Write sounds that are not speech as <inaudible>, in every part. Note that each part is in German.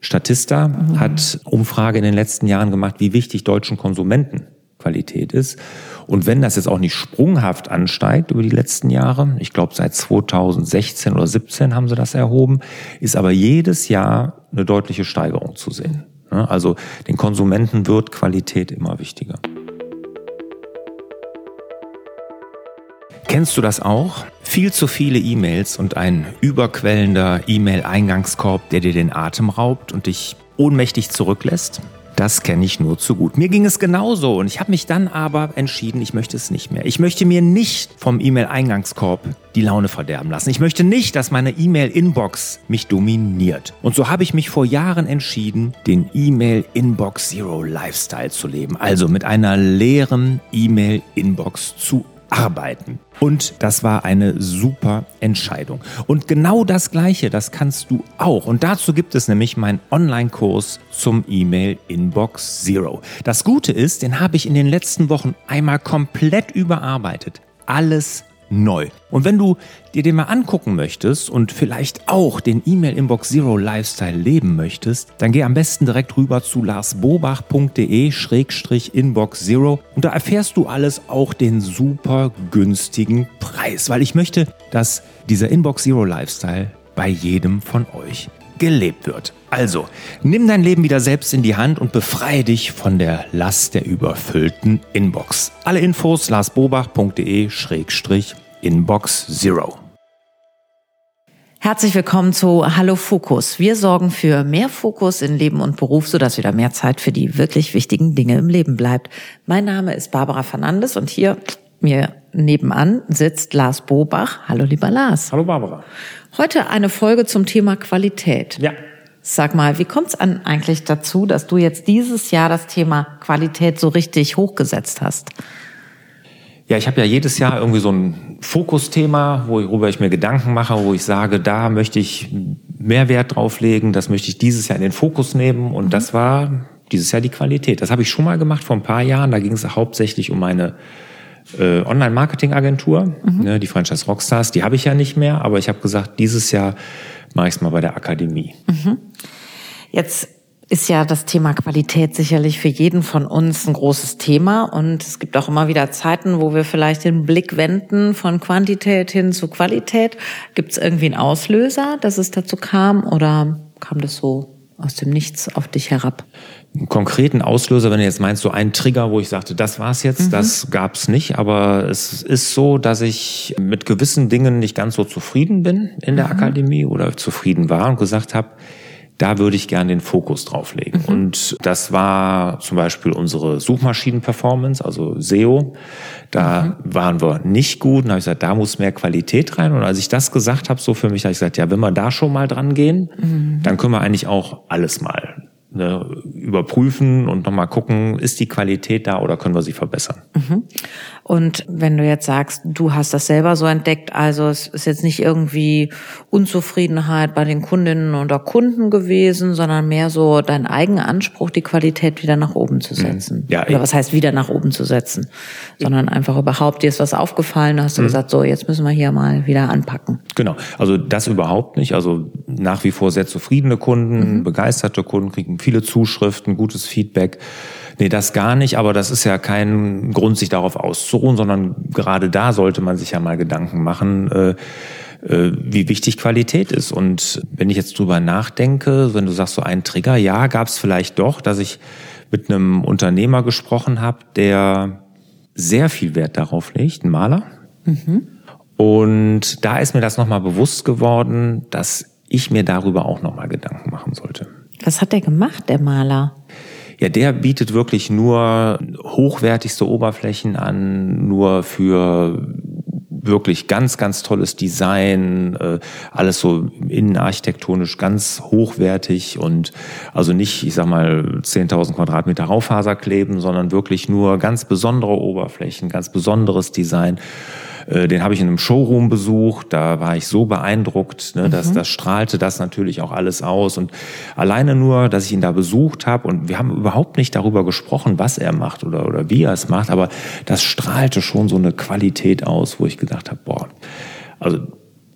Statista mhm. hat Umfrage in den letzten Jahren gemacht, wie wichtig deutschen Konsumenten Qualität ist. Und wenn das jetzt auch nicht sprunghaft ansteigt über die letzten Jahre, ich glaube seit 2016 oder 17 haben sie das erhoben, ist aber jedes Jahr eine deutliche Steigerung zu sehen. Also den Konsumenten wird Qualität immer wichtiger. Kennst du das auch? Viel zu viele E-Mails und ein überquellender E-Mail-Eingangskorb, der dir den Atem raubt und dich ohnmächtig zurücklässt? Das kenne ich nur zu gut. Mir ging es genauso und ich habe mich dann aber entschieden, ich möchte es nicht mehr. Ich möchte mir nicht vom E-Mail-Eingangskorb die Laune verderben lassen. Ich möchte nicht, dass meine E-Mail-Inbox mich dominiert. Und so habe ich mich vor Jahren entschieden, den E-Mail-Inbox Zero Lifestyle zu leben. Also mit einer leeren E-Mail-Inbox zu arbeiten. Und das war eine super Entscheidung. Und genau das Gleiche, das kannst du auch. Und dazu gibt es nämlich meinen Online-Kurs zum E-Mail Inbox Zero. Das Gute ist, den habe ich in den letzten Wochen einmal komplett überarbeitet. Alles neu. Und wenn du dir den mal angucken möchtest und vielleicht auch den E-Mail Inbox Zero Lifestyle leben möchtest, dann geh am besten direkt rüber zu larsbobach.de-inbox Zero und da erfährst du alles, auch den super günstigen Preis, weil ich möchte, dass dieser Inbox Zero Lifestyle bei jedem von euch gelebt wird. Also, nimm dein Leben wieder selbst in die Hand und befreie dich von der Last der überfüllten Inbox. Alle Infos larsbobach.de-inbox zero. Herzlich willkommen zu Hallo Fokus. Wir sorgen für mehr Fokus in Leben und Beruf, sodass wieder mehr Zeit für die wirklich wichtigen Dinge im Leben bleibt. Mein Name ist Barbara Fernandes und hier mir nebenan sitzt Lars Bobach. Hallo lieber Lars. Hallo Barbara. Heute eine Folge zum Thema Qualität. Ja. Sag mal, wie kommt es eigentlich dazu, dass du jetzt dieses Jahr das Thema Qualität so richtig hochgesetzt hast? Ja, ich habe ja jedes Jahr irgendwie so ein Fokusthema, worüber ich mir Gedanken mache, wo ich sage, da möchte ich mehr Wert drauf legen, das möchte ich dieses Jahr in den Fokus nehmen. Und mhm. das war dieses Jahr die Qualität. Das habe ich schon mal gemacht vor ein paar Jahren. Da ging es hauptsächlich um meine äh, Online-Marketing-Agentur, mhm. ne, die Franchise Rockstars, die habe ich ja nicht mehr, aber ich habe gesagt, dieses Jahr mache ich es mal bei der Akademie. Mhm. Jetzt ist ja das Thema Qualität sicherlich für jeden von uns ein großes Thema und es gibt auch immer wieder Zeiten, wo wir vielleicht den Blick wenden von Quantität hin zu Qualität. Gibt es irgendwie einen Auslöser, dass es dazu kam oder kam das so aus dem Nichts auf dich herab? Einen konkreten Auslöser, wenn du jetzt meinst, so ein Trigger, wo ich sagte, das war's jetzt, mhm. das gab's nicht. Aber es ist so, dass ich mit gewissen Dingen nicht ganz so zufrieden bin in der mhm. Akademie oder zufrieden war und gesagt habe, da würde ich gerne den Fokus drauf legen. Mhm. Und das war zum Beispiel unsere Suchmaschinen-Performance, also SEO. Da mhm. waren wir nicht gut. Und habe ich gesagt, da muss mehr Qualität rein. Und als ich das gesagt habe, so für mich, habe ich gesagt, ja, wenn wir da schon mal dran gehen, mhm. dann können wir eigentlich auch alles mal ne, überprüfen und nochmal gucken, ist die Qualität da oder können wir sie verbessern. Mhm. Und wenn du jetzt sagst, du hast das selber so entdeckt, also es ist jetzt nicht irgendwie Unzufriedenheit bei den Kundinnen oder Kunden gewesen, sondern mehr so dein eigener Anspruch, die Qualität wieder nach oben zu mhm. setzen. Ja, oder was heißt wieder nach oben zu setzen? Sondern einfach überhaupt, dir ist was aufgefallen, hast du mhm. gesagt, so, jetzt müssen wir hier mal wieder anpacken. Genau, also das überhaupt nicht. Also nach wie vor sehr zufriedene Kunden, mhm. begeisterte Kunden, kriegen viele Zuschriften, gutes Feedback. Nee, das gar nicht, aber das ist ja kein Grund, sich darauf auszuruhen, sondern gerade da sollte man sich ja mal Gedanken machen, äh, äh, wie wichtig Qualität ist. Und wenn ich jetzt drüber nachdenke, wenn du sagst so ein Trigger, ja, gab es vielleicht doch, dass ich mit einem Unternehmer gesprochen habe, der sehr viel Wert darauf legt, ein Maler. Mhm. Und da ist mir das nochmal bewusst geworden, dass ich mir darüber auch nochmal Gedanken machen sollte. Was hat der gemacht, der Maler? Ja, der bietet wirklich nur hochwertigste Oberflächen an, nur für wirklich ganz, ganz tolles Design, äh, alles so innenarchitektonisch ganz hochwertig und also nicht, ich sag mal, 10.000 Quadratmeter Raufaser kleben, sondern wirklich nur ganz besondere Oberflächen, ganz besonderes Design. Äh, den habe ich in einem Showroom besucht, da war ich so beeindruckt, ne, dass mhm. das strahlte das natürlich auch alles aus. Und alleine nur, dass ich ihn da besucht habe und wir haben überhaupt nicht darüber gesprochen, was er macht oder, oder wie er es macht, aber das strahlte schon so eine Qualität aus, wo ich gedacht habe, boah, also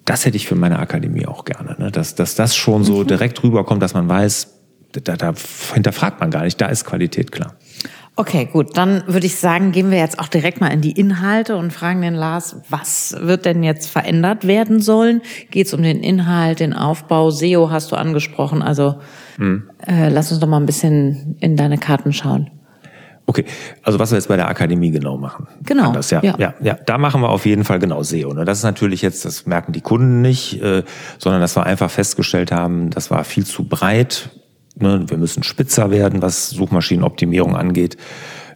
das hätte ich für meine Akademie auch gerne, ne? dass, dass das schon so mhm. direkt rüberkommt, dass man weiß, da, da hinterfragt man gar nicht, da ist Qualität klar. Okay, gut. Dann würde ich sagen, gehen wir jetzt auch direkt mal in die Inhalte und fragen den Lars, was wird denn jetzt verändert werden sollen? Geht es um den Inhalt, den Aufbau? SEO hast du angesprochen. Also hm. äh, lass uns doch mal ein bisschen in deine Karten schauen. Okay, also was wir jetzt bei der Akademie genau machen. Genau. Anders, ja, ja. ja, ja. Da machen wir auf jeden Fall genau SEO. Ne? Das ist natürlich jetzt, das merken die Kunden nicht, äh, sondern dass wir einfach festgestellt haben, das war viel zu breit Ne, wir müssen spitzer werden, was Suchmaschinenoptimierung angeht.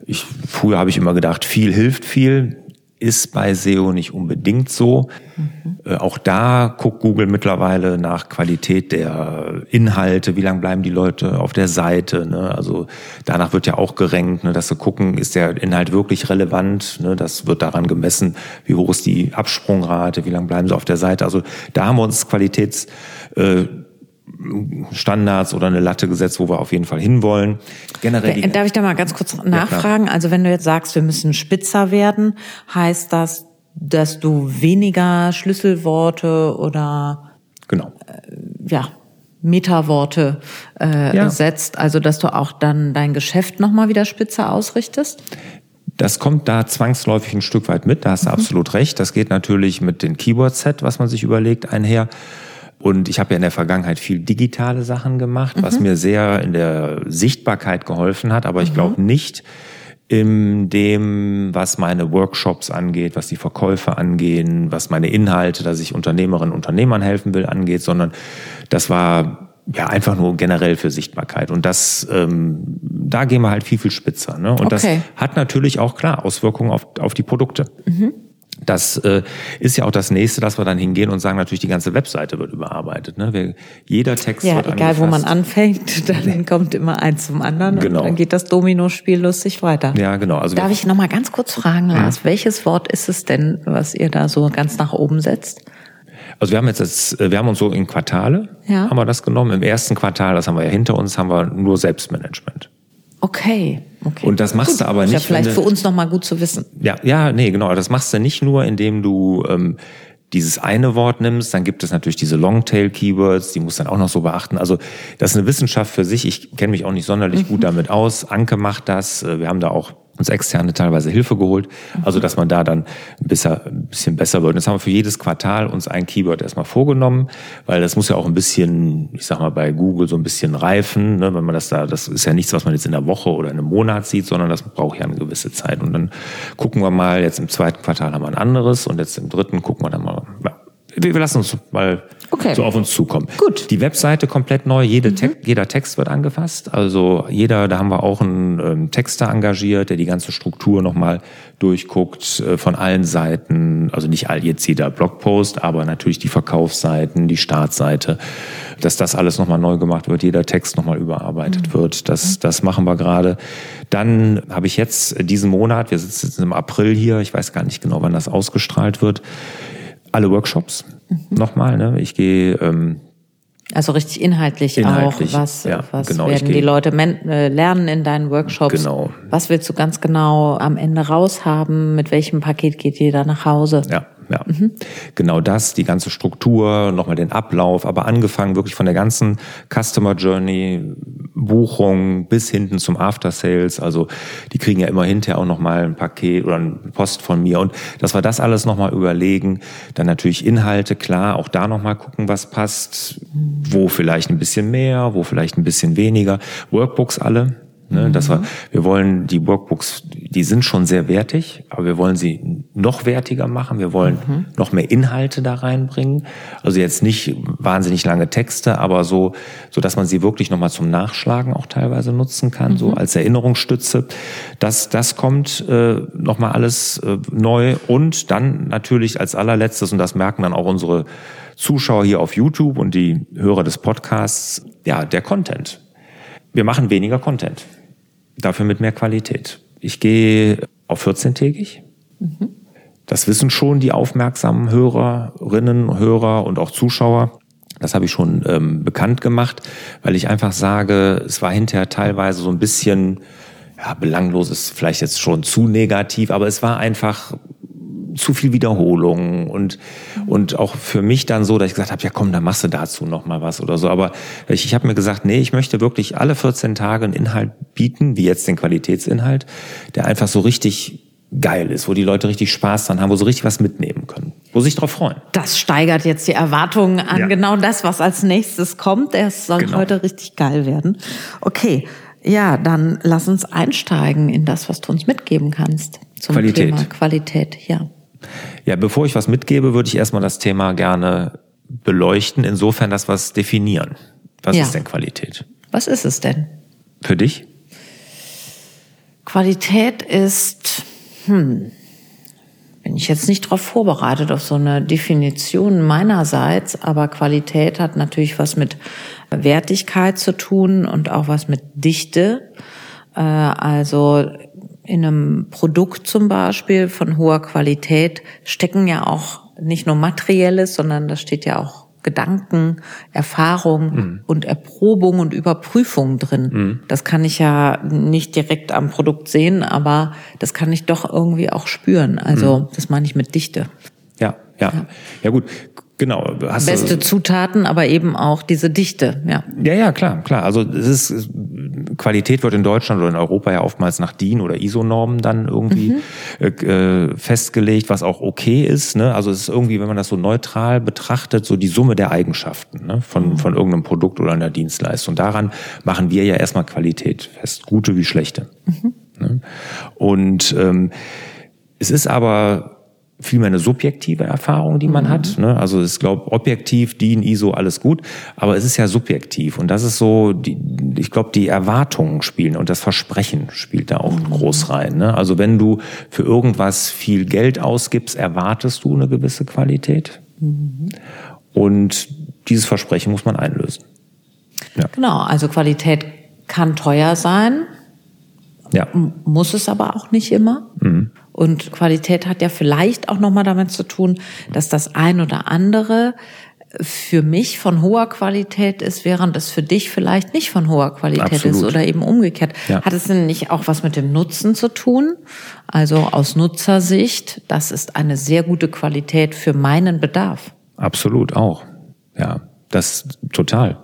Ich, früher habe ich immer gedacht, viel hilft viel. Ist bei SEO nicht unbedingt so. Mhm. Äh, auch da guckt Google mittlerweile nach Qualität der Inhalte, wie lange bleiben die Leute auf der Seite. Ne? Also danach wird ja auch gerenkt, ne, dass sie gucken, ist der Inhalt wirklich relevant. Ne? Das wird daran gemessen, wie hoch ist die Absprungrate, wie lange bleiben sie auf der Seite. Also da haben wir uns Qualitäts äh, Standards oder eine Latte gesetzt, wo wir auf jeden Fall hinwollen. Generell Darf ich da mal ganz kurz nachfragen? Ja, also wenn du jetzt sagst, wir müssen spitzer werden, heißt das, dass du weniger Schlüsselworte oder genau. Äh, ja, Metaworte äh, ja. setzt, also dass du auch dann dein Geschäft nochmal wieder spitzer ausrichtest? Das kommt da zwangsläufig ein Stück weit mit, da hast du mhm. absolut recht. Das geht natürlich mit dem Keyword-Set, was man sich überlegt, einher. Und ich habe ja in der Vergangenheit viel digitale Sachen gemacht, mhm. was mir sehr in der Sichtbarkeit geholfen hat, aber ich glaube mhm. nicht in dem, was meine Workshops angeht, was die Verkäufe angehen, was meine Inhalte, dass ich Unternehmerinnen und Unternehmern helfen will, angeht, sondern das war ja einfach nur generell für Sichtbarkeit. Und das, ähm, da gehen wir halt viel, viel spitzer. Ne? Und okay. das hat natürlich auch klar Auswirkungen auf, auf die Produkte. Mhm. Das äh, ist ja auch das nächste, dass wir dann hingehen und sagen, natürlich die ganze Webseite wird überarbeitet. Ne? Wir, jeder Text ja, wird egal wo man anfängt, <laughs> dann kommt immer eins zum anderen genau. und dann geht das Domino-Spiel lustig weiter. Ja, genau. Also Darf ich noch mal ganz kurz fragen, Lars, ja. welches Wort ist es denn, was ihr da so ganz nach oben setzt? Also wir haben jetzt, jetzt wir haben uns so in Quartale ja. haben wir das genommen. Im ersten Quartal, das haben wir ja hinter uns, haben wir nur Selbstmanagement. Okay. Okay. Und das machst gut. du aber nicht. Ist ja vielleicht für uns nochmal gut zu wissen. Ja, ja, nee, genau. Das machst du nicht nur, indem du ähm, dieses eine Wort nimmst, dann gibt es natürlich diese Longtail-Keywords, die muss dann auch noch so beachten. Also das ist eine Wissenschaft für sich. Ich kenne mich auch nicht sonderlich mhm. gut damit aus. Anke macht das. Äh, wir haben da auch uns externe teilweise Hilfe geholt, also dass man da dann ein bisschen, ein bisschen besser wird. Und jetzt haben wir für jedes Quartal uns ein Keyword erstmal vorgenommen, weil das muss ja auch ein bisschen, ich sag mal, bei Google so ein bisschen reifen, ne, wenn man das da, das ist ja nichts, was man jetzt in der Woche oder in einem Monat sieht, sondern das braucht ja eine gewisse Zeit. Und dann gucken wir mal, jetzt im zweiten Quartal haben wir ein anderes und jetzt im dritten gucken wir dann mal, ja, wir lassen uns mal okay. so auf uns zukommen. Gut. Die Webseite komplett neu, jede mhm. Te jeder Text wird angefasst. Also jeder, da haben wir auch einen ähm, Texter engagiert, der die ganze Struktur nochmal durchguckt äh, von allen Seiten. Also nicht all jetzt jeder Blogpost, aber natürlich die Verkaufsseiten, die Startseite, dass das alles nochmal neu gemacht wird, jeder Text nochmal überarbeitet mhm. wird. Das, das machen wir gerade. Dann habe ich jetzt diesen Monat, wir sitzen jetzt im April hier, ich weiß gar nicht genau, wann das ausgestrahlt wird, alle Workshops mhm. nochmal. Ne? Ich gehe ähm, also richtig inhaltlich, inhaltlich auch. Was, ja, was genau, werden die Leute äh, lernen in deinen Workshops? Genau. Was willst du ganz genau am Ende raushaben? Mit welchem Paket geht jeder nach Hause? Ja ja. Mhm. Genau das, die ganze Struktur, nochmal den Ablauf, aber angefangen wirklich von der ganzen Customer Journey, Buchung bis hinten zum After Sales. Also die kriegen ja immer hinterher auch nochmal ein Paket oder ein Post von mir. Und dass wir das alles nochmal überlegen. Dann natürlich Inhalte, klar, auch da nochmal gucken, was passt. Wo vielleicht ein bisschen mehr, wo vielleicht ein bisschen weniger. Workbooks alle, Ne, mhm. das war, wir wollen die Workbooks, die sind schon sehr wertig, aber wir wollen sie noch wertiger machen. Wir wollen mhm. noch mehr Inhalte da reinbringen. Also jetzt nicht wahnsinnig lange Texte, aber so, so dass man sie wirklich nochmal zum Nachschlagen auch teilweise nutzen kann, mhm. so als Erinnerungsstütze. Das, das kommt äh, nochmal alles äh, neu und dann natürlich als allerletztes, und das merken dann auch unsere Zuschauer hier auf YouTube und die Hörer des Podcasts, ja, der Content. Wir machen weniger Content dafür mit mehr Qualität. Ich gehe auf 14-tägig. Mhm. Das wissen schon die aufmerksamen Hörerinnen, Hörer und auch Zuschauer. Das habe ich schon ähm, bekannt gemacht, weil ich einfach sage, es war hinterher teilweise so ein bisschen, ja, belanglos ist vielleicht jetzt schon zu negativ, aber es war einfach zu viel Wiederholung und, und auch für mich dann so, dass ich gesagt habe, ja komm, dann machst du dazu noch mal was oder so. Aber ich, ich habe mir gesagt, nee, ich möchte wirklich alle 14 Tage einen Inhalt bieten, wie jetzt den Qualitätsinhalt, der einfach so richtig geil ist, wo die Leute richtig Spaß dran haben, wo sie richtig was mitnehmen können, wo sie sich drauf freuen. Das steigert jetzt die Erwartungen an ja. genau das, was als nächstes kommt. Es soll genau. heute richtig geil werden. Okay, ja, dann lass uns einsteigen in das, was du uns mitgeben kannst zum Qualität. Thema Qualität. Ja. Ja, bevor ich was mitgebe, würde ich erstmal das Thema gerne beleuchten, insofern das was definieren. Was ja. ist denn Qualität? Was ist es denn? Für dich? Qualität ist hm, bin ich jetzt nicht darauf vorbereitet auf so eine Definition meinerseits, aber Qualität hat natürlich was mit Wertigkeit zu tun und auch was mit Dichte. Äh, also in einem Produkt zum Beispiel von hoher Qualität stecken ja auch nicht nur materielles, sondern da steht ja auch Gedanken, Erfahrung mhm. und Erprobung und Überprüfung drin. Mhm. Das kann ich ja nicht direkt am Produkt sehen, aber das kann ich doch irgendwie auch spüren. Also mhm. das meine ich mit Dichte. Ja, ja. Ja, ja gut. Genau. Beste Zutaten, aber eben auch diese Dichte, ja. Ja, ja, klar, klar. Also es ist Qualität wird in Deutschland oder in Europa ja oftmals nach DIN oder ISO-Normen dann irgendwie mhm. äh, festgelegt, was auch okay ist. Ne? Also es ist irgendwie, wenn man das so neutral betrachtet, so die Summe der Eigenschaften ne? von, mhm. von irgendeinem Produkt oder einer Dienstleistung. Daran machen wir ja erstmal Qualität fest, gute wie schlechte. Mhm. Ne? Und ähm, es ist aber vielmehr eine subjektive Erfahrung, die man mhm. hat. Ne? Also ich glaube, objektiv, DIN, ISO, alles gut, aber es ist ja subjektiv und das ist so, die, ich glaube, die Erwartungen spielen und das Versprechen spielt da auch mhm. groß rein. Ne? Also wenn du für irgendwas viel Geld ausgibst, erwartest du eine gewisse Qualität mhm. und dieses Versprechen muss man einlösen. Ja. Genau, also Qualität kann teuer sein, ja. muss es aber auch nicht immer. Und Qualität hat ja vielleicht auch nochmal damit zu tun, dass das ein oder andere für mich von hoher Qualität ist, während es für dich vielleicht nicht von hoher Qualität Absolut. ist oder eben umgekehrt. Ja. Hat es denn nicht auch was mit dem Nutzen zu tun? Also aus Nutzersicht, das ist eine sehr gute Qualität für meinen Bedarf. Absolut auch. Ja, das total.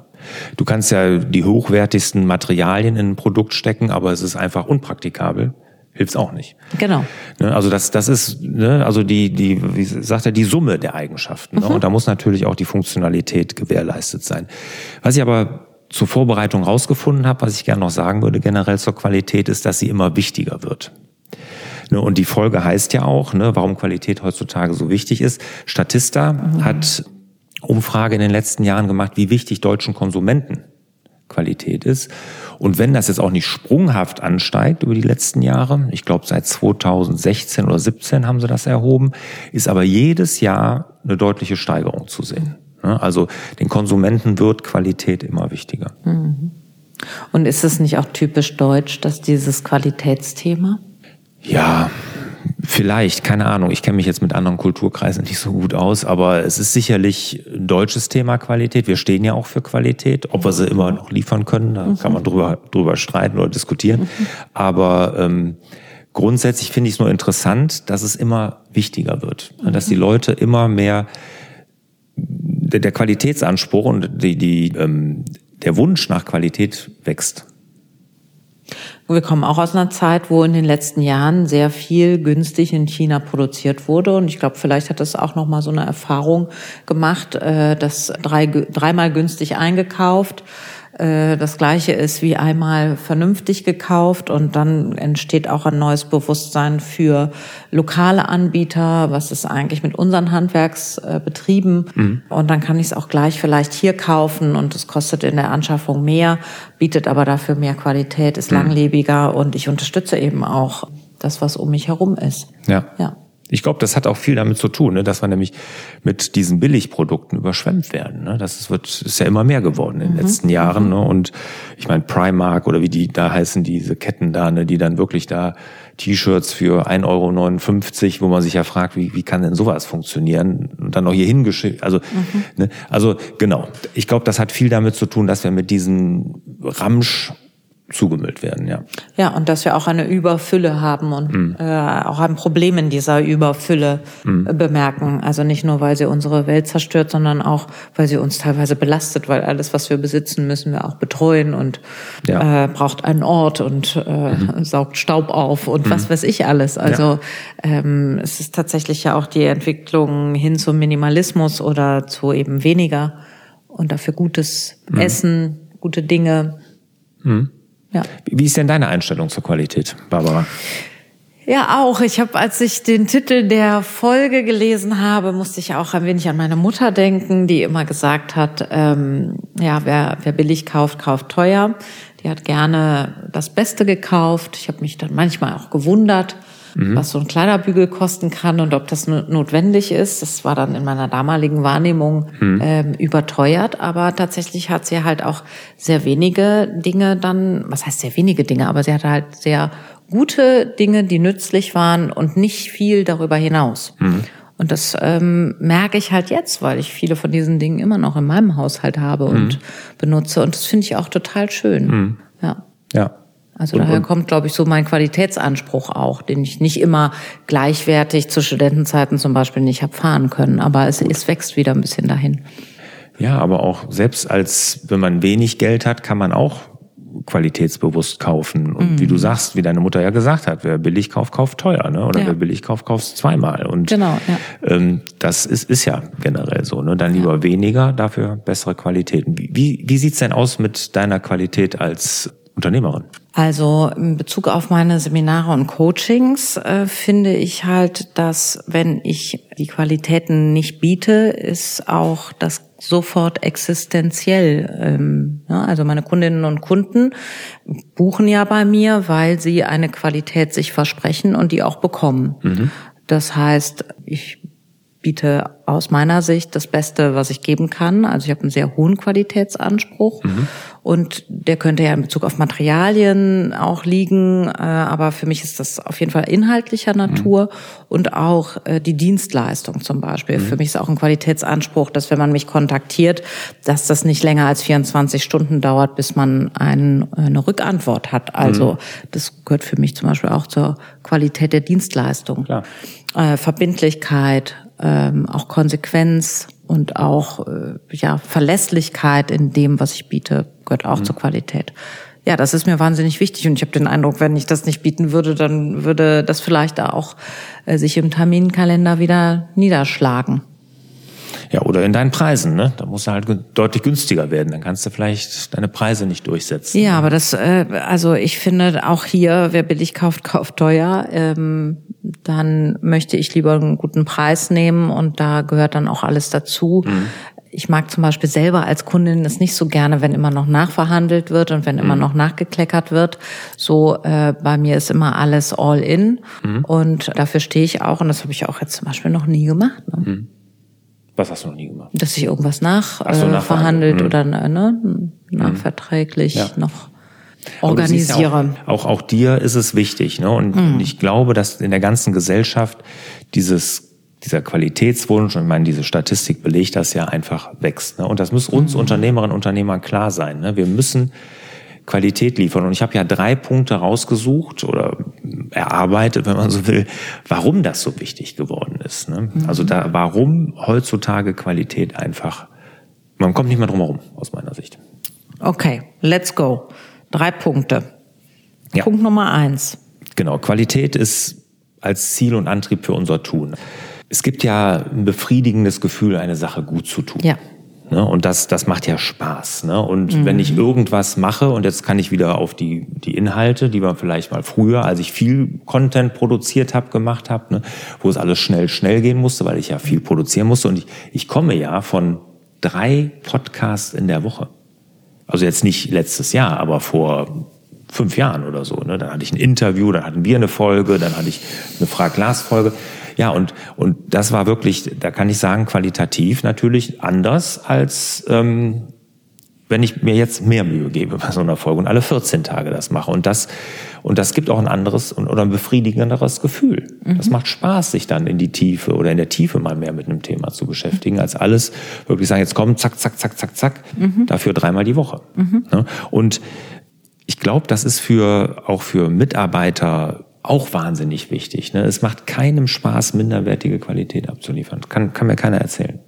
Du kannst ja die hochwertigsten Materialien in ein Produkt stecken, aber es ist einfach unpraktikabel hilft's auch nicht. Genau. Ne, also das, das ist, ne, also die, die, wie sagt er, die Summe der Eigenschaften. Ne? Mhm. Und da muss natürlich auch die Funktionalität gewährleistet sein. Was ich aber zur Vorbereitung rausgefunden habe, was ich gerne noch sagen würde generell zur Qualität, ist, dass sie immer wichtiger wird. Ne, und die Folge heißt ja auch, ne, warum Qualität heutzutage so wichtig ist. Statista mhm. hat Umfrage in den letzten Jahren gemacht, wie wichtig deutschen Konsumenten Qualität ist. Und wenn das jetzt auch nicht sprunghaft ansteigt über die letzten Jahre, ich glaube seit 2016 oder 17 haben sie das erhoben, ist aber jedes Jahr eine deutliche Steigerung zu sehen. Also den Konsumenten wird Qualität immer wichtiger. Mhm. Und ist es nicht auch typisch deutsch, dass dieses Qualitätsthema? Ja, Vielleicht, keine Ahnung. Ich kenne mich jetzt mit anderen Kulturkreisen nicht so gut aus, aber es ist sicherlich ein deutsches Thema Qualität. Wir stehen ja auch für Qualität. Ob wir sie immer noch liefern können, da kann man drüber, drüber streiten oder diskutieren. Aber ähm, grundsätzlich finde ich es nur interessant, dass es immer wichtiger wird. Dass die Leute immer mehr der, der Qualitätsanspruch und die, die, ähm, der Wunsch nach Qualität wächst. Wir kommen auch aus einer Zeit, wo in den letzten Jahren sehr viel günstig in China produziert wurde. Und ich glaube, vielleicht hat das auch nochmal so eine Erfahrung gemacht, äh, dass drei, dreimal günstig eingekauft äh, das Gleiche ist wie einmal vernünftig gekauft und dann entsteht auch ein neues Bewusstsein für lokale Anbieter, was ist eigentlich mit unseren Handwerksbetrieben mhm. und dann kann ich es auch gleich vielleicht hier kaufen und es kostet in der Anschaffung mehr, bietet aber dafür mehr Qualität, ist mhm. langlebiger und ich unterstütze eben auch das, was um mich herum ist. Ja. ja. Ich glaube, das hat auch viel damit zu tun, ne, dass wir nämlich mit diesen Billigprodukten überschwemmt werden. Ne? Das wird, ist ja immer mehr geworden in den mhm. letzten Jahren. Ne? Und ich meine, Primark oder wie die da heißen, diese Ketten da, ne, die dann wirklich da T-Shirts für 1,59 Euro, wo man sich ja fragt, wie, wie kann denn sowas funktionieren? Und dann noch hier hingeschickt. Also, mhm. ne, also genau. Ich glaube, das hat viel damit zu tun, dass wir mit diesen Ramsch zugemüllt werden, ja. Ja, und dass wir auch eine Überfülle haben und mhm. äh, auch ein Problem in dieser Überfülle mhm. äh, bemerken. Also nicht nur, weil sie unsere Welt zerstört, sondern auch, weil sie uns teilweise belastet, weil alles, was wir besitzen, müssen wir auch betreuen und ja. äh, braucht einen Ort und äh, mhm. saugt Staub auf und was mhm. weiß ich alles. Also ja. ähm, es ist tatsächlich ja auch die Entwicklung hin zum Minimalismus oder zu eben weniger und dafür gutes mhm. Essen, gute Dinge. Ja. Wie ist denn deine Einstellung zur Qualität, Barbara? Ja, auch. Ich habe, als ich den Titel der Folge gelesen habe, musste ich auch ein wenig an meine Mutter denken, die immer gesagt hat, ähm, ja, wer, wer billig kauft, kauft teuer. Die hat gerne das Beste gekauft. Ich habe mich dann manchmal auch gewundert, mhm. was so ein kleiner Bügel kosten kann und ob das notwendig ist. Das war dann in meiner damaligen Wahrnehmung mhm. ähm, überteuert, aber tatsächlich hat sie halt auch sehr wenige Dinge dann, was heißt sehr wenige Dinge, aber sie hatte halt sehr gute Dinge, die nützlich waren und nicht viel darüber hinaus. Mhm. Und das ähm, merke ich halt jetzt, weil ich viele von diesen Dingen immer noch in meinem Haushalt habe und mhm. benutze. Und das finde ich auch total schön. Mhm. Ja. Ja. Also und, daher und kommt, glaube ich, so mein Qualitätsanspruch auch, den ich nicht immer gleichwertig zu Studentenzeiten zum Beispiel nicht habe fahren können. Aber es, es wächst wieder ein bisschen dahin. Ja, aber auch selbst als, wenn man wenig Geld hat, kann man auch qualitätsbewusst kaufen. Und mhm. wie du sagst, wie deine Mutter ja gesagt hat, wer billig kauft, kauft teuer, ne? Oder ja. wer billig kauft, kauft zweimal. Und genau, ja. ähm, das ist, ist ja generell so. Ne? Dann lieber ja. weniger, dafür bessere Qualitäten. Wie, wie, wie sieht's denn aus mit deiner Qualität als Unternehmerin? Also in Bezug auf meine Seminare und Coachings äh, finde ich halt, dass wenn ich die Qualitäten nicht biete, ist auch das sofort existenziell. Ähm, ja, also meine Kundinnen und Kunden buchen ja bei mir, weil sie eine Qualität sich versprechen und die auch bekommen. Mhm. Das heißt, ich biete aus meiner Sicht das Beste, was ich geben kann. Also ich habe einen sehr hohen Qualitätsanspruch mhm. und der könnte ja in Bezug auf Materialien auch liegen, äh, aber für mich ist das auf jeden Fall inhaltlicher Natur mhm. und auch äh, die Dienstleistung zum Beispiel. Mhm. Für mich ist auch ein Qualitätsanspruch, dass wenn man mich kontaktiert, dass das nicht länger als 24 Stunden dauert, bis man ein, eine Rückantwort hat. Also mhm. das gehört für mich zum Beispiel auch zur Qualität der Dienstleistung. Klar. Äh, Verbindlichkeit, ähm, auch Konsequenz und auch äh, ja Verlässlichkeit in dem, was ich biete, gehört auch mhm. zur Qualität. Ja, das ist mir wahnsinnig wichtig und ich habe den Eindruck, wenn ich das nicht bieten würde, dann würde das vielleicht auch äh, sich im Terminkalender wieder niederschlagen. Ja, oder in deinen Preisen, ne? Da musst du halt deutlich günstiger werden. Dann kannst du vielleicht deine Preise nicht durchsetzen. Ja, aber das, äh, also ich finde auch hier, wer billig kauft, <laughs> kauft teuer. Ähm, dann möchte ich lieber einen guten Preis nehmen und da gehört dann auch alles dazu. Mhm. Ich mag zum Beispiel selber als Kundin es nicht so gerne, wenn immer noch nachverhandelt wird und wenn mhm. immer noch nachgekleckert wird. So äh, bei mir ist immer alles all in mhm. und dafür stehe ich auch und das habe ich auch jetzt zum Beispiel noch nie gemacht. Ne? Mhm. Was hast du noch nie gemacht? Dass ich irgendwas nachverhandelt äh, verhandelt mhm. oder ne, mhm. nachverträglich ja. noch organisiere. Ja auch, auch, auch, dir ist es wichtig. Ne? Und, mhm. und ich glaube, dass in der ganzen Gesellschaft dieses dieser Qualitätswunsch, und ich meine, diese Statistik belegt das ja einfach wächst. Ne? Und das muss uns mhm. Unternehmerinnen und Unternehmern klar sein. Ne? Wir müssen Qualität liefern. Und ich habe ja drei Punkte rausgesucht oder erarbeitet, wenn man so will, warum das so wichtig geworden ist. Ne? Mhm. Also da, warum heutzutage Qualität einfach, man kommt nicht mehr drum herum, aus meiner Sicht. Okay, let's go. Drei Punkte. Ja. Punkt Nummer eins. Genau, Qualität ist als Ziel und Antrieb für unser Tun. Es gibt ja ein befriedigendes Gefühl, eine Sache gut zu tun. Ja. Ne? Und das, das macht ja Spaß. Ne? Und mhm. wenn ich irgendwas mache, und jetzt kann ich wieder auf die, die Inhalte, die man vielleicht mal früher, als ich viel Content produziert habe, gemacht habe, ne? wo es alles schnell, schnell gehen musste, weil ich ja viel produzieren musste. Und ich, ich komme ja von drei Podcasts in der Woche. Also jetzt nicht letztes Jahr, aber vor fünf Jahren oder so. Ne? Dann hatte ich ein Interview, dann hatten wir eine Folge, dann hatte ich eine Frag-Glas-Folge. Ja, und, und das war wirklich, da kann ich sagen, qualitativ natürlich anders als ähm, wenn ich mir jetzt mehr Mühe gebe bei so einer Folge und alle 14 Tage das mache. Und das, und das gibt auch ein anderes oder ein befriedigenderes Gefühl. Mhm. Das macht Spaß, sich dann in die Tiefe oder in der Tiefe mal mehr mit einem Thema zu beschäftigen, als alles wirklich sagen, jetzt kommen, zack, zack, zack, zack, zack, mhm. dafür dreimal die Woche. Mhm. Und ich glaube, das ist für auch für Mitarbeiter auch wahnsinnig wichtig. Ne? Es macht keinem Spaß, minderwertige Qualität abzuliefern. Kann, kann mir keiner erzählen.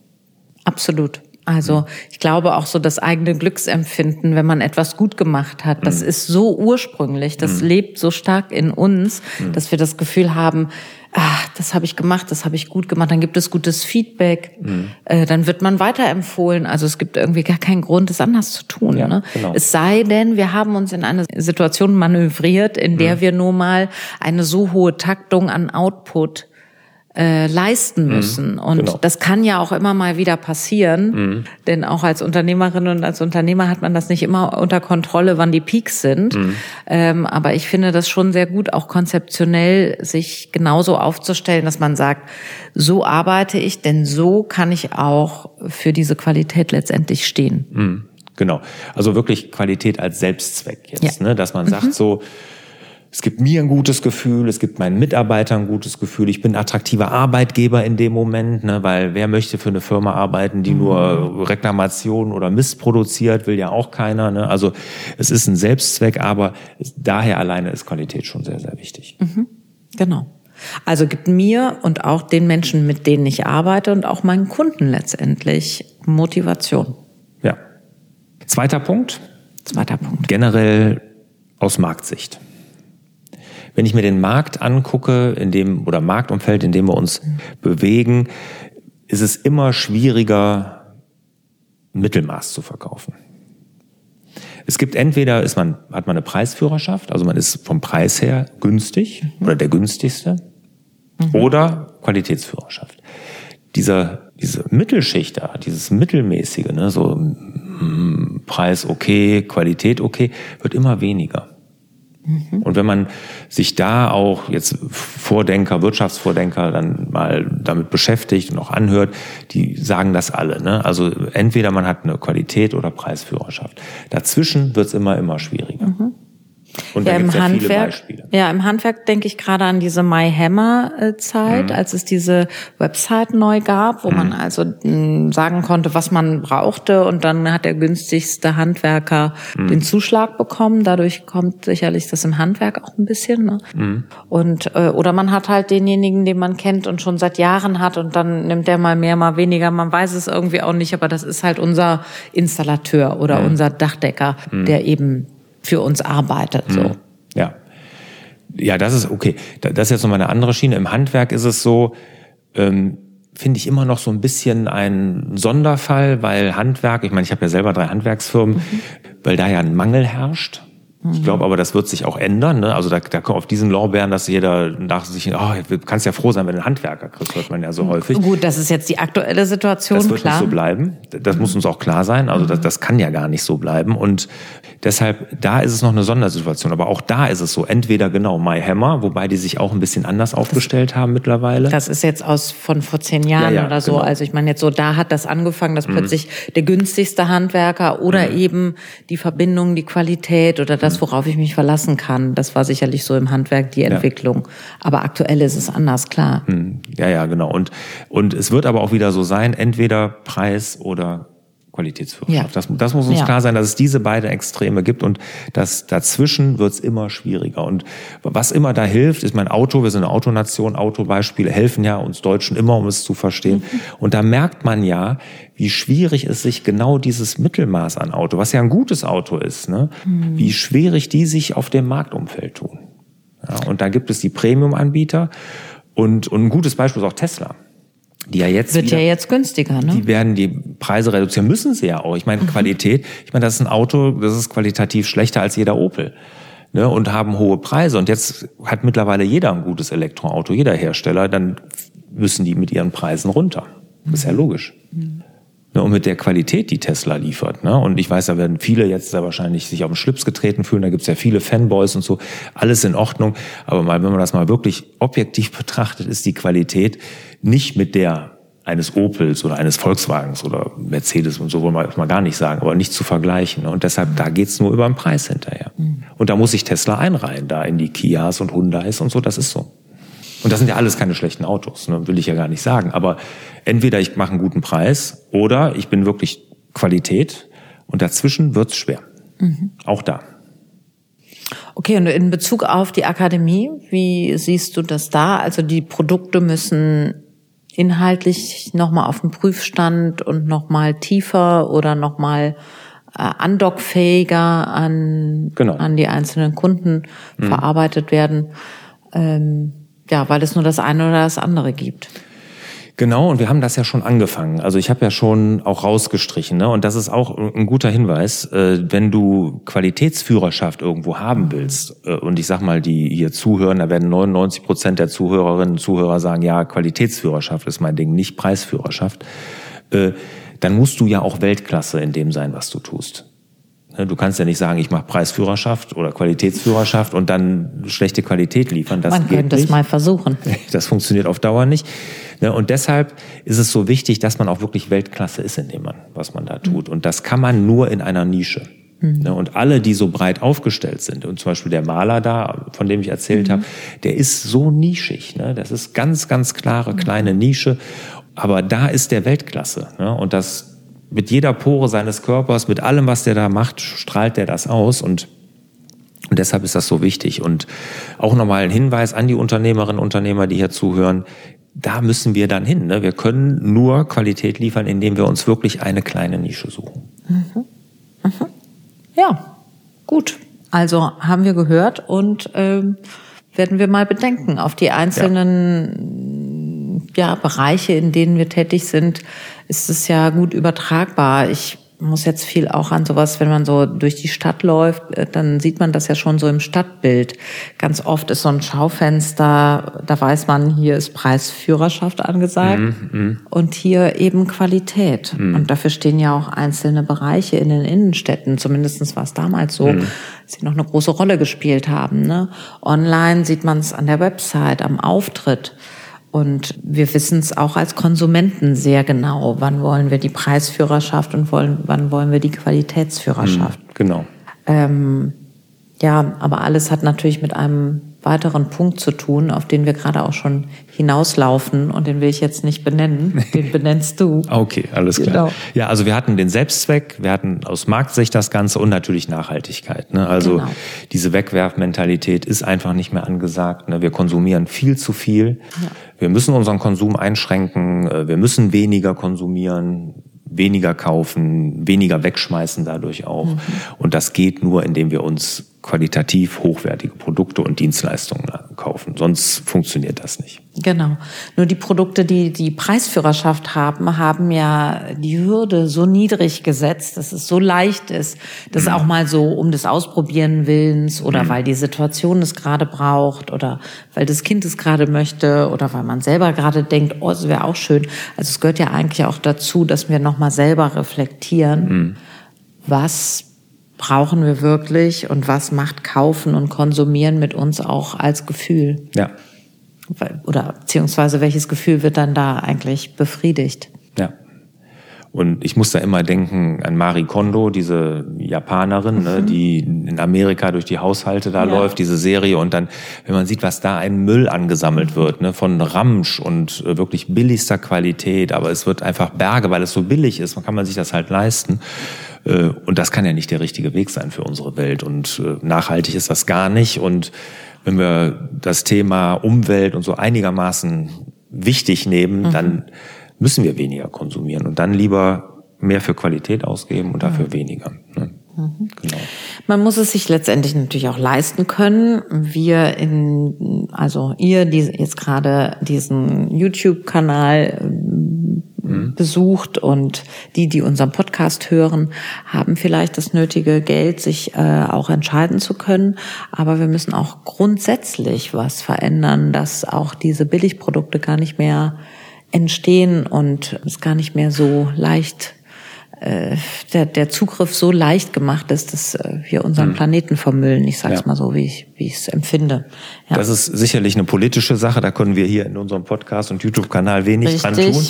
Absolut. Also ich glaube auch so das eigene Glücksempfinden, wenn man etwas gut gemacht hat, das mhm. ist so ursprünglich, das mhm. lebt so stark in uns, mhm. dass wir das Gefühl haben, ah, das habe ich gemacht, das habe ich gut gemacht, dann gibt es gutes Feedback, mhm. äh, dann wird man weiterempfohlen. Also es gibt irgendwie gar keinen Grund, es anders zu tun. Ja, ne? genau. Es sei denn, wir haben uns in eine Situation manövriert, in der mhm. wir nur mal eine so hohe Taktung an Output äh, leisten mhm. müssen. Mhm, und genau. das kann ja auch immer mal wieder passieren, mhm. denn auch als Unternehmerin und als Unternehmer hat man das nicht immer unter Kontrolle, wann die Peaks sind. Mhm. Ähm, aber ich finde das schon sehr gut, auch konzeptionell sich genauso aufzustellen, dass man sagt, so arbeite ich, denn so kann ich auch für diese Qualität letztendlich stehen. Mhm. Genau. Also wirklich Qualität als Selbstzweck jetzt, ja. ne? dass man sagt mhm. so, es gibt mir ein gutes Gefühl, es gibt meinen Mitarbeitern ein gutes Gefühl, ich bin attraktiver Arbeitgeber in dem Moment, ne, weil wer möchte für eine Firma arbeiten, die nur mhm. Reklamationen oder Mist produziert, will ja auch keiner. Ne? Also es ist ein Selbstzweck, aber daher alleine ist Qualität schon sehr, sehr wichtig. Mhm. Genau. Also gibt mir und auch den Menschen, mit denen ich arbeite und auch meinen Kunden letztendlich Motivation. Ja. Zweiter Punkt. Zweiter Punkt. Generell aus Marktsicht. Wenn ich mir den Markt angucke, in dem, oder Marktumfeld, in dem wir uns bewegen, ist es immer schwieriger, Mittelmaß zu verkaufen. Es gibt entweder ist man, hat man eine Preisführerschaft, also man ist vom Preis her günstig mhm. oder der günstigste, mhm. oder Qualitätsführerschaft. Dieser, diese Mittelschicht da, dieses Mittelmäßige, ne, so mm, Preis okay, Qualität okay, wird immer weniger. Und wenn man sich da auch jetzt Vordenker, Wirtschaftsvordenker dann mal damit beschäftigt und auch anhört, die sagen das alle. Ne? Also entweder man hat eine Qualität oder Preisführerschaft. Dazwischen wird's immer, immer schwieriger. Mhm. Und ja, gibt's ja Handwerk. Ja, im Handwerk denke ich gerade an diese My Hammer Zeit, mhm. als es diese Website neu gab, wo mhm. man also hm, sagen konnte, was man brauchte und dann hat der günstigste Handwerker mhm. den Zuschlag bekommen. Dadurch kommt sicherlich das im Handwerk auch ein bisschen. Ne? Mhm. Und äh, oder man hat halt denjenigen, den man kennt und schon seit Jahren hat und dann nimmt der mal mehr, mal weniger. Man weiß es irgendwie auch nicht, aber das ist halt unser Installateur oder mhm. unser Dachdecker, mhm. der eben für uns arbeitet. So. Mhm. Ja. Ja, das ist okay. Das ist jetzt nochmal eine andere Schiene. Im Handwerk ist es so, ähm, finde ich immer noch so ein bisschen ein Sonderfall, weil Handwerk, ich meine, ich habe ja selber drei Handwerksfirmen, mhm. weil da ja ein Mangel herrscht. Ich glaube aber, das wird sich auch ändern. Ne? Also da, da kommt auf diesen Lorbeeren, dass jeder nach sich, oh, du kannst ja froh sein, wenn du einen Handwerker kriegst, hört man ja so häufig. Gut, das ist jetzt die aktuelle Situation, Das wird klar. nicht so bleiben. Das muss uns auch klar sein. Also das, das kann ja gar nicht so bleiben. Und deshalb, da ist es noch eine Sondersituation. Aber auch da ist es so, entweder genau My Hammer, wobei die sich auch ein bisschen anders aufgestellt das, haben mittlerweile. Das ist jetzt aus von vor zehn Jahren ja, ja, oder so. Genau. Also ich meine jetzt so, da hat das angefangen, dass mhm. plötzlich der günstigste Handwerker oder mhm. eben die Verbindung, die Qualität oder das das, worauf ich mich verlassen kann. Das war sicherlich so im Handwerk die Entwicklung. Aber aktuell ist es anders, klar. Hm. Ja, ja, genau. Und, und es wird aber auch wieder so sein, entweder Preis oder Qualitätsführerschaft. Ja. Das, das muss uns ja. klar sein, dass es diese beiden Extreme gibt und dass dazwischen wird es immer schwieriger. Und was immer da hilft, ist mein Auto. Wir sind eine Autonation. Autobeispiele helfen ja uns Deutschen immer, um es zu verstehen. Mhm. Und da merkt man ja, wie schwierig es sich genau dieses Mittelmaß an Auto, was ja ein gutes Auto ist, ne, mhm. wie schwierig die sich auf dem Marktumfeld tun. Ja, und da gibt es die Premium-Anbieter und, und ein gutes Beispiel ist auch Tesla die ja jetzt wird wieder, ja jetzt günstiger, ne? Die werden die Preise reduzieren, müssen sie ja auch. Ich meine mhm. Qualität, ich meine, das ist ein Auto, das ist qualitativ schlechter als jeder Opel. Ne, und haben hohe Preise. Und jetzt hat mittlerweile jeder ein gutes Elektroauto, jeder Hersteller, dann müssen die mit ihren Preisen runter. Das ist ja logisch. Mhm. Ne, und mit der Qualität, die Tesla liefert. Ne? Und ich weiß, da werden viele jetzt da wahrscheinlich sich auf den Schlips getreten fühlen. Da gibt's ja viele Fanboys und so. Alles in Ordnung. Aber mal, wenn man das mal wirklich objektiv betrachtet, ist die Qualität nicht mit der eines Opels oder eines Volkswagens oder Mercedes und so wollen wir mal gar nicht sagen, aber nicht zu vergleichen. Und deshalb, da geht's nur über den Preis hinterher. Mhm. Und da muss sich Tesla einreihen, da in die Kias und Hyundais und so, das ist so. Und das sind ja alles keine schlechten Autos, ne, will ich ja gar nicht sagen. Aber entweder ich mache einen guten Preis oder ich bin wirklich Qualität und dazwischen wird's schwer. Mhm. Auch da. Okay, und in Bezug auf die Akademie, wie siehst du das da? Also die Produkte müssen inhaltlich nochmal auf den Prüfstand und nochmal tiefer oder nochmal äh, andockfähiger an, genau. an die einzelnen Kunden mhm. verarbeitet werden. Ähm, ja, weil es nur das eine oder das andere gibt. Genau, und wir haben das ja schon angefangen. Also ich habe ja schon auch rausgestrichen, ne? Und das ist auch ein guter Hinweis, äh, wenn du Qualitätsführerschaft irgendwo haben willst, äh, und ich sag mal, die hier zuhören, da werden 99 Prozent der Zuhörerinnen und Zuhörer sagen, ja, Qualitätsführerschaft ist mein Ding, nicht Preisführerschaft, äh, dann musst du ja auch Weltklasse in dem sein, was du tust. Ne, du kannst ja nicht sagen, ich mache Preisführerschaft oder Qualitätsführerschaft und dann schlechte Qualität liefern. Das Man könnte es mal versuchen. <laughs> Das funktioniert auf Dauer nicht. Ne, und deshalb ist es so wichtig, dass man auch wirklich Weltklasse ist in dem man, was man da tut. Und das kann man nur in einer Nische. Mhm. Ne, und alle, die so breit aufgestellt sind, und zum Beispiel der Maler da, von dem ich erzählt mhm. habe, der ist so nischig. Das ist ganz, ganz klare kleine Nische. Aber da ist der Weltklasse. Und das mit jeder Pore seines Körpers, mit allem, was der da macht, strahlt der das aus und und deshalb ist das so wichtig. Und auch nochmal ein Hinweis an die Unternehmerinnen und Unternehmer, die hier zuhören. Da müssen wir dann hin. Ne? Wir können nur Qualität liefern, indem wir uns wirklich eine kleine Nische suchen. Mhm. Mhm. Ja, gut. Also haben wir gehört und ähm, werden wir mal bedenken auf die einzelnen ja. ja. Bereiche, in denen wir tätig sind, ist es ja gut übertragbar. Ich muss jetzt viel auch an sowas, wenn man so durch die Stadt läuft, äh, dann sieht man das ja schon so im Stadtbild. Ganz oft ist so ein Schaufenster, da weiß man, hier ist Preisführerschaft angesagt mm, mm. und hier eben Qualität. Mm. Und dafür stehen ja auch einzelne Bereiche in den Innenstädten, zumindest war es damals so, mhm. sie noch eine große Rolle gespielt haben. Ne? Online sieht man es an der Website, am Auftritt. Und wir wissen es auch als Konsumenten sehr genau, wann wollen wir die Preisführerschaft und wollen, wann wollen wir die Qualitätsführerschaft. Mhm, genau. Ähm, ja, aber alles hat natürlich mit einem weiteren Punkt zu tun, auf den wir gerade auch schon hinauslaufen und den will ich jetzt nicht benennen. Den benennst du. <laughs> okay, alles klar. Genau. Ja, also wir hatten den Selbstzweck, wir hatten aus Marktsicht das Ganze und natürlich Nachhaltigkeit. Ne? Also genau. diese Wegwerfmentalität ist einfach nicht mehr angesagt. Ne? Wir konsumieren viel zu viel. Ja. Wir müssen unseren Konsum einschränken. Äh, wir müssen weniger konsumieren weniger kaufen, weniger wegschmeißen dadurch auch. Mhm. Und das geht nur, indem wir uns qualitativ hochwertige Produkte und Dienstleistungen kaufen. Sonst funktioniert das nicht. Genau. Nur die Produkte, die die Preisführerschaft haben, haben ja die Hürde so niedrig gesetzt, dass es so leicht ist, dass mhm. auch mal so um des Ausprobieren Willens oder mhm. weil die Situation es gerade braucht oder weil das Kind es gerade möchte oder weil man selber gerade denkt, oh, es wäre auch schön. Also es gehört ja eigentlich auch dazu, dass wir nochmal selber reflektieren, mhm. was brauchen wir wirklich und was macht Kaufen und Konsumieren mit uns auch als Gefühl? Ja. Oder beziehungsweise welches Gefühl wird dann da eigentlich befriedigt? Ja. Und ich muss da immer denken an Marie Kondo, diese Japanerin, ne, mhm. ne, die in Amerika durch die Haushalte da ja. läuft, diese Serie. Und dann, wenn man sieht, was da ein Müll angesammelt wird, ne, von Ramsch und äh, wirklich billigster Qualität, aber es wird einfach Berge, weil es so billig ist, man kann man sich das halt leisten. Äh, und das kann ja nicht der richtige Weg sein für unsere Welt. Und äh, nachhaltig ist das gar nicht. Und wenn wir das Thema Umwelt und so einigermaßen wichtig nehmen, mhm. dann müssen wir weniger konsumieren und dann lieber mehr für Qualität ausgeben und dafür mhm. weniger. Ne? Mhm. Genau. Man muss es sich letztendlich natürlich auch leisten können. Wir in, also ihr, die jetzt gerade diesen YouTube-Kanal mhm. besucht und die, die unseren Podcast hören, haben vielleicht das nötige Geld, sich äh, auch entscheiden zu können. Aber wir müssen auch grundsätzlich was verändern, dass auch diese Billigprodukte gar nicht mehr entstehen und es gar nicht mehr so leicht äh, der, der Zugriff so leicht gemacht ist, dass äh, wir unseren hm. Planeten vermüllen. Ich sage es ja. mal so, wie ich wie ich es empfinde. Ja. Das ist sicherlich eine politische Sache. Da können wir hier in unserem Podcast und YouTube-Kanal wenig Richtig. dran tun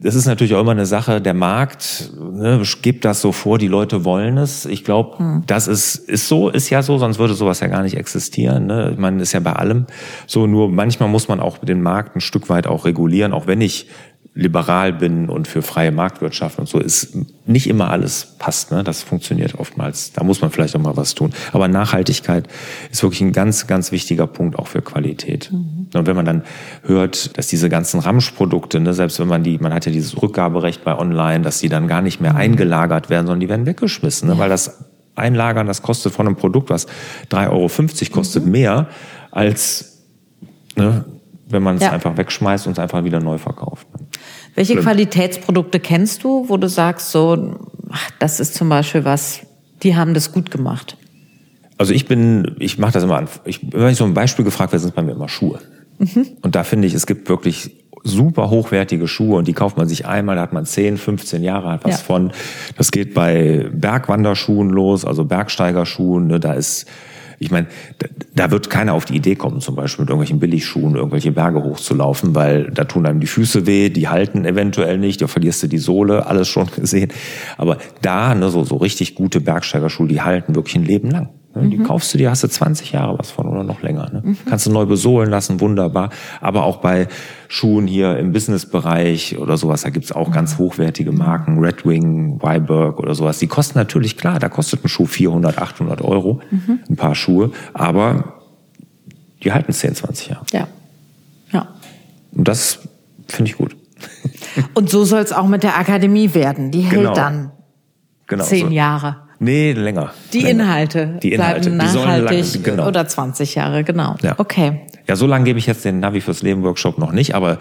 das ist natürlich auch immer eine Sache, der Markt ne, gibt das so vor, die Leute wollen es. Ich glaube, hm. das ist, ist so, ist ja so, sonst würde sowas ja gar nicht existieren. Ne? Ich meine, ist ja bei allem so, nur manchmal muss man auch den Markt ein Stück weit auch regulieren, auch wenn ich liberal bin und für freie Marktwirtschaft und so ist nicht immer alles passt. Ne? Das funktioniert oftmals. Da muss man vielleicht auch mal was tun. Aber Nachhaltigkeit ist wirklich ein ganz, ganz wichtiger Punkt auch für Qualität. Mhm. Und wenn man dann hört, dass diese ganzen Ramschprodukte, ne, selbst wenn man die, man hat ja dieses Rückgaberecht bei Online, dass die dann gar nicht mehr mhm. eingelagert werden, sondern die werden weggeschmissen, ne? weil das Einlagern, das kostet von einem Produkt, was 3,50 Euro kostet, mhm. mehr als ne, wenn man es ja. einfach wegschmeißt und es einfach wieder neu verkauft. Welche Schlimm. Qualitätsprodukte kennst du, wo du sagst, so, ach, das ist zum Beispiel was, die haben das gut gemacht? Also ich bin, ich mache das immer an. Ich, wenn ich so ein Beispiel gefragt werde, sind es bei mir immer Schuhe. Mhm. Und da finde ich, es gibt wirklich super hochwertige Schuhe und die kauft man sich einmal, da hat man 10, 15 Jahre hat was ja. von. Das geht bei Bergwanderschuhen los, also Bergsteigerschuhen, ne, da ist ich meine, da wird keiner auf die Idee kommen, zum Beispiel mit irgendwelchen Billigschuhen irgendwelche Berge hochzulaufen, weil da tun einem die Füße weh, die halten eventuell nicht, da verlierst du die Sohle, alles schon <laughs> gesehen. Aber da, ne, so, so richtig gute Bergsteigerschuhe, die halten wirklich ein Leben lang. Ne? Die mhm. kaufst du dir, hast du 20 Jahre was von oder noch länger. Ne? Mhm. Kannst du neu besohlen lassen, wunderbar. Aber auch bei Schuhen hier im Businessbereich oder sowas, da gibt's auch ganz hochwertige Marken, Red Wing, Weiberg oder sowas. Die kosten natürlich, klar, da kostet ein Schuh 400, 800 Euro, mhm. ein paar Schuhe, aber die halten 10, 20 Jahre. Ja. Ja. Und das finde ich gut. Und so soll es auch mit der Akademie werden. Die hält genau. dann genau, zehn so. Jahre. Nee, länger. Die länger. Inhalte die Inhalte. bleiben nachhaltig lang, genau. oder 20 Jahre, genau. Ja. Okay. Ja, so lange gebe ich jetzt den Navi fürs Leben Workshop noch nicht, aber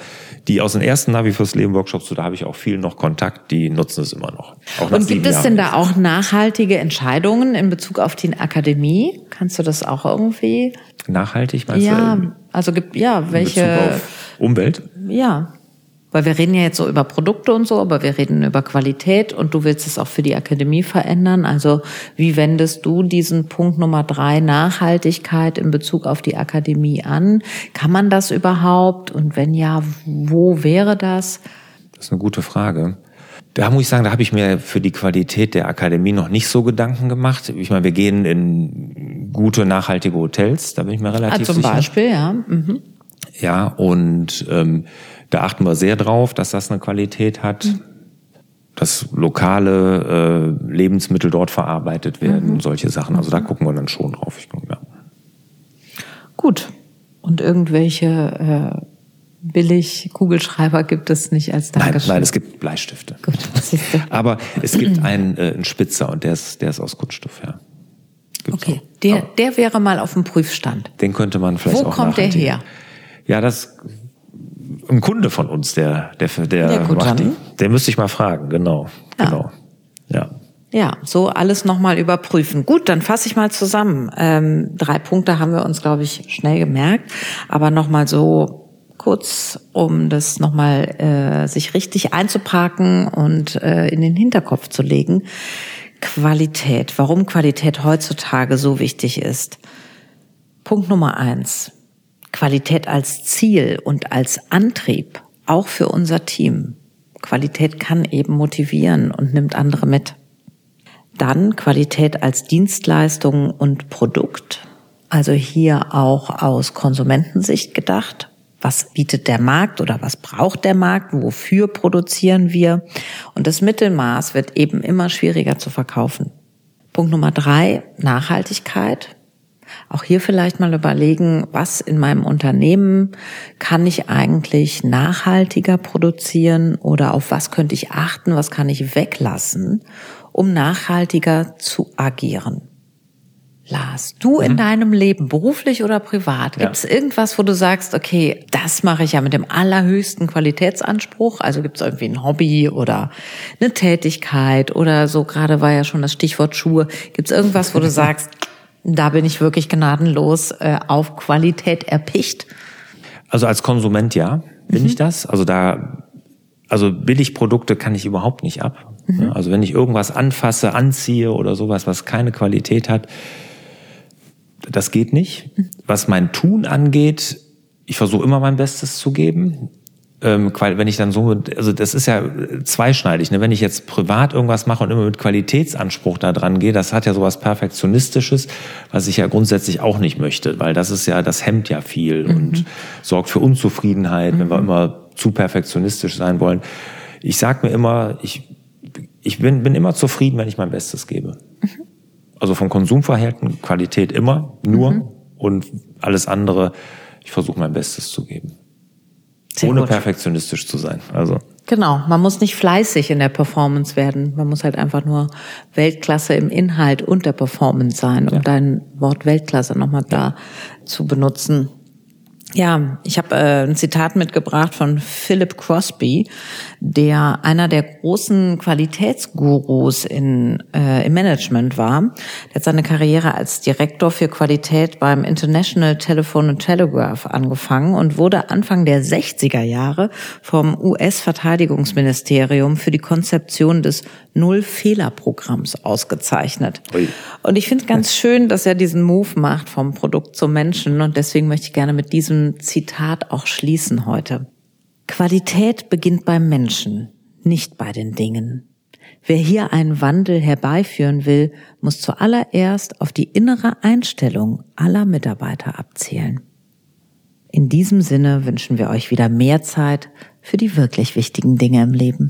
die aus den ersten Navi fürs Leben Workshops, so, da habe ich auch viel noch Kontakt, die nutzen es immer noch. Und gibt es denn da auch nachhaltige Entscheidungen in Bezug auf die Akademie? Kannst du das auch irgendwie? Nachhaltig meinst ja, du? Ja, also gibt ja welche Umwelt? Ja. Weil wir reden ja jetzt so über Produkte und so, aber wir reden über Qualität und du willst es auch für die Akademie verändern. Also wie wendest du diesen Punkt Nummer drei Nachhaltigkeit in Bezug auf die Akademie an? Kann man das überhaupt? Und wenn ja, wo wäre das? Das ist eine gute Frage. Da muss ich sagen, da habe ich mir für die Qualität der Akademie noch nicht so Gedanken gemacht. Ich meine, wir gehen in gute, nachhaltige Hotels, da bin ich mir relativ ah, zum sicher. Zum Beispiel, ja. Mhm. Ja, und ähm, da achten wir sehr drauf, dass das eine Qualität hat. Mhm. Dass lokale äh, Lebensmittel dort verarbeitet werden, mhm. solche Sachen. Also da mhm. gucken wir dann schon drauf. Ich glaub, ja. Gut. Und irgendwelche äh, billig Kugelschreiber gibt es nicht als Dankeschön? Nein, nein es gibt Bleistifte. Gut, Aber es gibt einen, äh, einen Spitzer und der ist, der ist aus Kunststoff, ja. Gibt's okay, der, der wäre mal auf dem Prüfstand. Den könnte man vielleicht Wo auch kommt der her? Ja, das ein Kunde von uns, der, der, der, ja, gut, macht die, der müsste ich mal fragen, genau, ja. genau, ja. Ja, so alles nochmal überprüfen. Gut, dann fasse ich mal zusammen. Ähm, drei Punkte haben wir uns, glaube ich, schnell gemerkt, aber nochmal so kurz, um das nochmal äh, sich richtig einzuparken und äh, in den Hinterkopf zu legen. Qualität, warum Qualität heutzutage so wichtig ist. Punkt Nummer eins. Qualität als Ziel und als Antrieb, auch für unser Team. Qualität kann eben motivieren und nimmt andere mit. Dann Qualität als Dienstleistung und Produkt, also hier auch aus Konsumentensicht gedacht. Was bietet der Markt oder was braucht der Markt? Wofür produzieren wir? Und das Mittelmaß wird eben immer schwieriger zu verkaufen. Punkt Nummer drei, Nachhaltigkeit. Auch hier vielleicht mal überlegen, was in meinem Unternehmen kann ich eigentlich nachhaltiger produzieren oder auf was könnte ich achten, was kann ich weglassen, um nachhaltiger zu agieren. Lars, du in mhm. deinem Leben, beruflich oder privat, gibt es ja. irgendwas, wo du sagst, okay, das mache ich ja mit dem allerhöchsten Qualitätsanspruch? Also gibt es irgendwie ein Hobby oder eine Tätigkeit oder so, gerade war ja schon das Stichwort Schuhe. Gibt es irgendwas, wo du <laughs> sagst, da bin ich wirklich gnadenlos äh, auf Qualität erpicht. Also als Konsument ja, bin mhm. ich das. Also da, also Billigprodukte kann ich überhaupt nicht ab. Mhm. Also wenn ich irgendwas anfasse, anziehe oder sowas, was keine Qualität hat, das geht nicht. Mhm. Was mein Tun angeht, ich versuche immer mein Bestes zu geben ähm, wenn ich dann so, also das ist ja zweischneidig. Ne? Wenn ich jetzt privat irgendwas mache und immer mit Qualitätsanspruch da dran gehe, das hat ja sowas Perfektionistisches, was ich ja grundsätzlich auch nicht möchte, weil das ist ja, das hemmt ja viel mhm. und sorgt für Unzufriedenheit, mhm. wenn wir mhm. immer zu perfektionistisch sein wollen. Ich sage mir immer, ich, ich bin, bin immer zufrieden, wenn ich mein Bestes gebe. Mhm. Also vom Konsumverhalten, Qualität immer, nur mhm. und alles andere, ich versuche mein Bestes zu geben. Sehr ohne gut. perfektionistisch zu sein. Also. Genau, man muss nicht fleißig in der Performance werden. Man muss halt einfach nur Weltklasse im Inhalt und der Performance sein, um ja. dein Wort Weltklasse nochmal da zu benutzen. Ja, ich habe äh, ein Zitat mitgebracht von Philip Crosby, der einer der großen Qualitätsgurus in, äh, im Management war. Der hat seine Karriere als Direktor für Qualität beim International Telephone and Telegraph angefangen und wurde Anfang der 60er Jahre vom US-Verteidigungsministerium für die Konzeption des Null-Fehler-Programms ausgezeichnet. Ui. Und ich finde ganz schön, dass er diesen Move macht vom Produkt zum Menschen und deswegen möchte ich gerne mit Zitat auch schließen heute. Qualität beginnt beim Menschen, nicht bei den Dingen. Wer hier einen Wandel herbeiführen will, muss zuallererst auf die innere Einstellung aller Mitarbeiter abzielen. In diesem Sinne wünschen wir euch wieder mehr Zeit für die wirklich wichtigen Dinge im Leben.